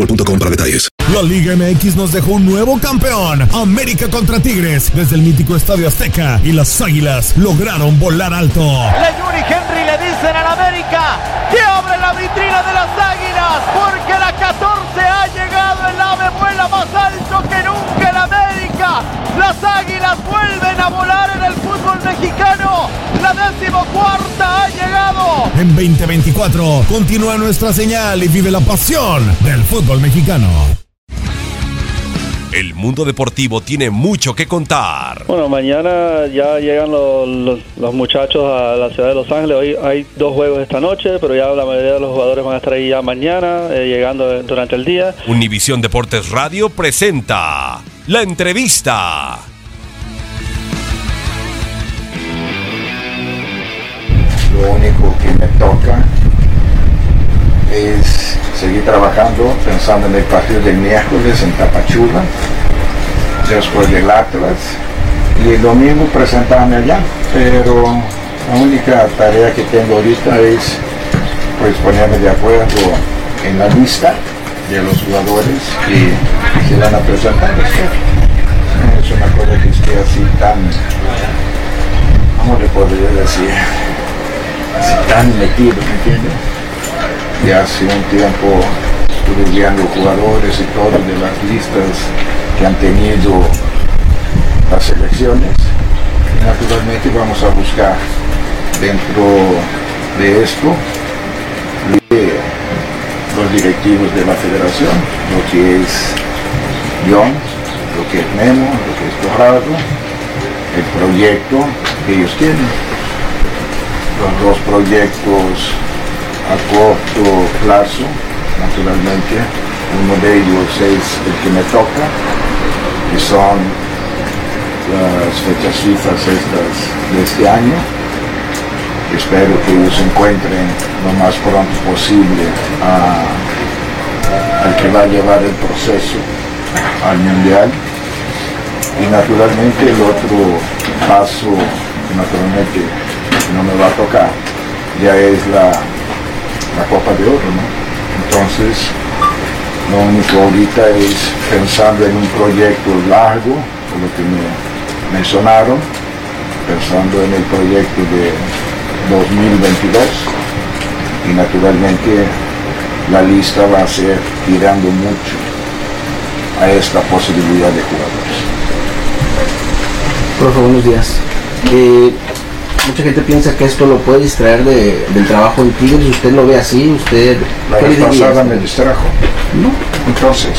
boostmobile.com para detalles. La Liga MX nos dejó un nuevo campeón. América contra Tigres desde el mítico Estadio Azteca y las Águilas lograron volar alto. Le Yuri Henry le dicen al América La decimocuarta ha llegado. En 2024 continúa nuestra señal y vive la pasión del fútbol mexicano. El mundo deportivo tiene mucho que contar. Bueno, mañana ya llegan los, los- los muchachos a la ciudad de Los Ángeles. Hoy hay dos juegos esta noche, pero ya la mayoría de los jugadores van a estar ahí ya mañana, eh, llegando durante el día. Univisión Deportes Radio presenta la entrevista. Lo único que me toca es seguir trabajando, pensando en el partido del miércoles en Tapachula, después del Atlas, y el domingo presentarme allá. Pero la única tarea que tengo ahorita es pues ponerme de acuerdo en la lista de los jugadores que se van a presentar. Es una cosa que esté así tan, ¿cómo le podría decir? Así tan metido, ¿me entiendes? Y hace un tiempo estuve viendo jugadores y todo de las listas que han tenido las selecciones. Y naturalmente vamos a buscar dentro de esto los directivos de la federación, lo que es John, lo que es Memo, lo que es Dorado, el proyecto que ellos tienen. Los dos proyectos a corto plazo, naturalmente, uno de ellos es el que me toca, que son las fechas FIFA estas de este año. Espero que ellos encuentren lo más pronto posible al que va a llevar el proceso al Mundial. Y naturalmente el otro paso, naturalmente no me va a tocar, ya es la, la Copa de Oro, ¿no? Entonces, lo único ahorita es pensando en un proyecto largo, lo que me mencionaron, pensando en el proyecto de 2022 y naturalmente la lista va a ser tirando mucho a esta posibilidad de jugadores. Profe, buenos días. Eh, mucha gente piensa que esto lo puede distraer de- del trabajo de Tigres. ¿Usted lo ve así? ¿Usted La vez pasada me distrajo. No. Entonces,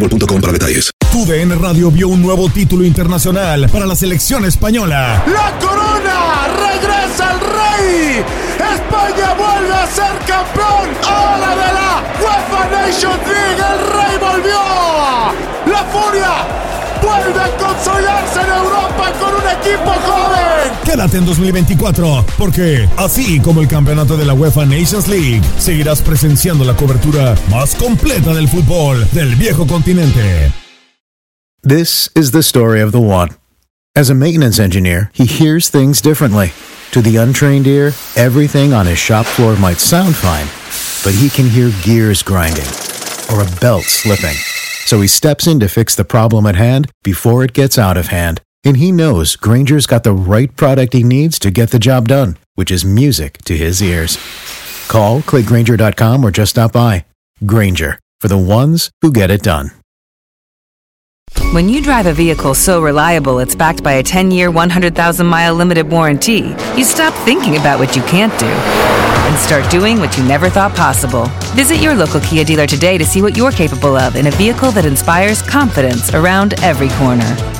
boostmobile.com para detalles. TUDN Radio vio un nuevo título internacional para la selección española. ¡La corona! ¡Regresa el rey! ¡España vuelve a ser campeón! ¡Ahora de la UEFA Nations League! ¡El rey volvió! ¡La furia! vuelve a consolidarse en Europa con un equipo joven. Quédate en 2024, porque así como el campeonato de la UEFA Nations League, seguirás presenciando la cobertura más completa del fútbol del viejo continente. This is the story of the one. As a maintenance engineer, he hears things differently. To the untrained ear, everything on his shop floor might sound fine, but he can hear gears grinding or a belt slipping. So he steps in to fix the problem at hand before it gets out of hand. And he knows Granger's got the right product he needs to get the job done, which is music to his ears. Call, clickgranger.com, or just stop by. Granger, for the ones who get it done. When you drive a vehicle so reliable it's backed by a 10 year, 100,000 mile limited warranty, you stop thinking about what you can't do and start doing what you never thought possible. Visit your local Kia dealer today to see what you're capable of in a vehicle that inspires confidence around every corner.